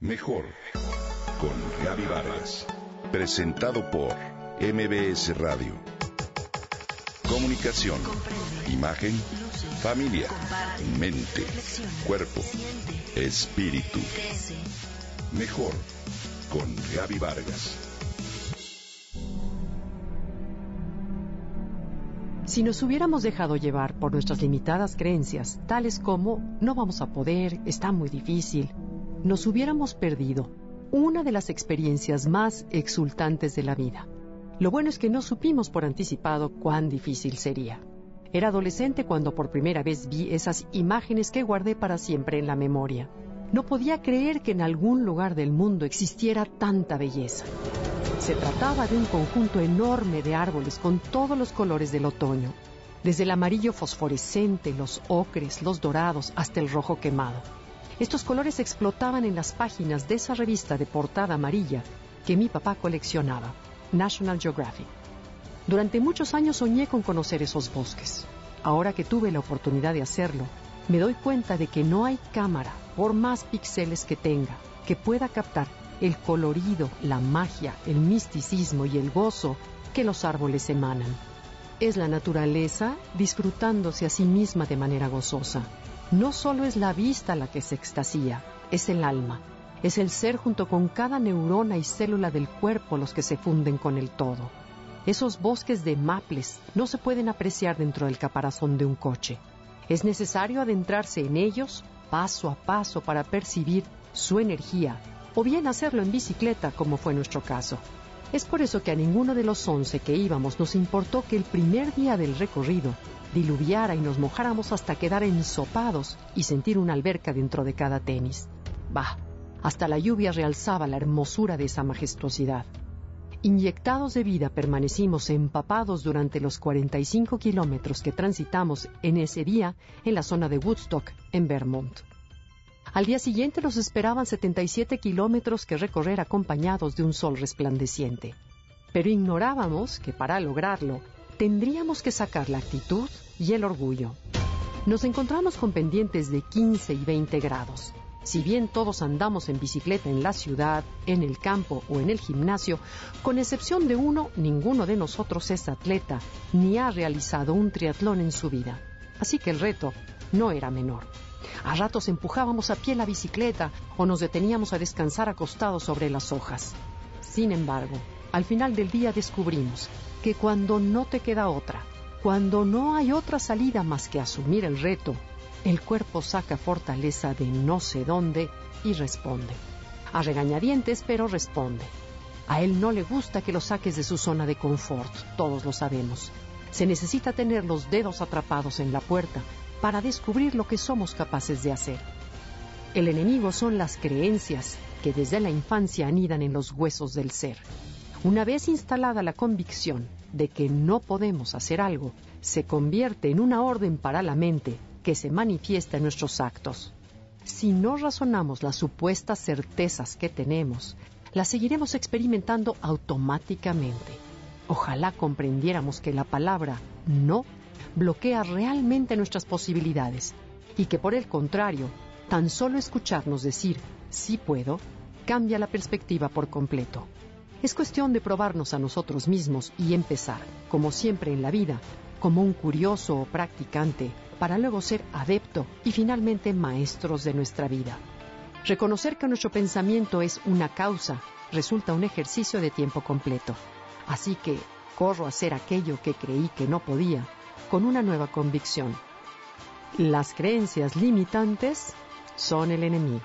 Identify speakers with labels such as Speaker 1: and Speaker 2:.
Speaker 1: Mejor con Gaby Vargas. Presentado por MBS Radio. Comunicación, imagen, familia, mente, cuerpo, espíritu. Mejor con Gaby Vargas.
Speaker 2: Si nos hubiéramos dejado llevar por nuestras limitadas creencias, tales como no vamos a poder, está muy difícil, nos hubiéramos perdido una de las experiencias más exultantes de la vida. Lo bueno es que no supimos por anticipado cuán difícil sería. Era adolescente cuando por primera vez vi esas imágenes que guardé para siempre en la memoria. No podía creer que en algún lugar del mundo existiera tanta belleza. Se trataba de un conjunto enorme de árboles con todos los colores del otoño, desde el amarillo fosforescente, los ocres, los dorados, hasta el rojo quemado. Estos colores explotaban en las páginas de esa revista de portada amarilla que mi papá coleccionaba, National Geographic. Durante muchos años soñé con conocer esos bosques. Ahora que tuve la oportunidad de hacerlo, me doy cuenta de que no hay cámara, por más píxeles que tenga, que pueda captar el colorido, la magia, el misticismo y el gozo que los árboles emanan. Es la naturaleza disfrutándose a sí misma de manera gozosa. No solo es la vista la que se extasía, es el alma. Es el ser junto con cada neurona y célula del cuerpo los que se funden con el todo. Esos bosques de maples no se pueden apreciar dentro del caparazón de un coche. Es necesario adentrarse en ellos paso a paso para percibir su energía, o bien hacerlo en bicicleta, como fue nuestro caso. Es por eso que a ninguno de los once que íbamos nos importó que el primer día del recorrido diluviara y nos mojáramos hasta quedar ensopados y sentir una alberca dentro de cada tenis. Bah, hasta la lluvia realzaba la hermosura de esa majestuosidad. Inyectados de vida permanecimos empapados durante los 45 kilómetros que transitamos en ese día en la zona de Woodstock, en Vermont. Al día siguiente nos esperaban 77 kilómetros que recorrer acompañados de un sol resplandeciente. Pero ignorábamos que para lograrlo tendríamos que sacar la actitud y el orgullo. Nos encontramos con pendientes de 15 y 20 grados. Si bien todos andamos en bicicleta en la ciudad, en el campo o en el gimnasio, con excepción de uno, ninguno de nosotros es atleta ni ha realizado un triatlón en su vida. Así que el reto no era menor. A ratos empujábamos a pie la bicicleta o nos deteníamos a descansar acostados sobre las hojas. Sin embargo, al final del día descubrimos que cuando no te queda otra, cuando no hay otra salida más que asumir el reto, el cuerpo saca fortaleza de no sé dónde y responde. A regañadientes, pero responde. A él no le gusta que lo saques de su zona de confort, todos lo sabemos. Se necesita tener los dedos atrapados en la puerta para descubrir lo que somos capaces de hacer. El enemigo son las creencias que desde la infancia anidan en los huesos del ser. Una vez instalada la convicción de que no podemos hacer algo, se convierte en una orden para la mente que se manifiesta en nuestros actos. Si no razonamos las supuestas certezas que tenemos, las seguiremos experimentando automáticamente. Ojalá comprendiéramos que la palabra no bloquea realmente nuestras posibilidades y que por el contrario, tan solo escucharnos decir sí puedo cambia la perspectiva por completo. Es cuestión de probarnos a nosotros mismos y empezar, como siempre en la vida, como un curioso o practicante, para luego ser adepto y finalmente maestros de nuestra vida. Reconocer que nuestro pensamiento es una causa resulta un ejercicio de tiempo completo. Así que corro a hacer aquello que creí que no podía con una nueva convicción. Las creencias limitantes son el enemigo.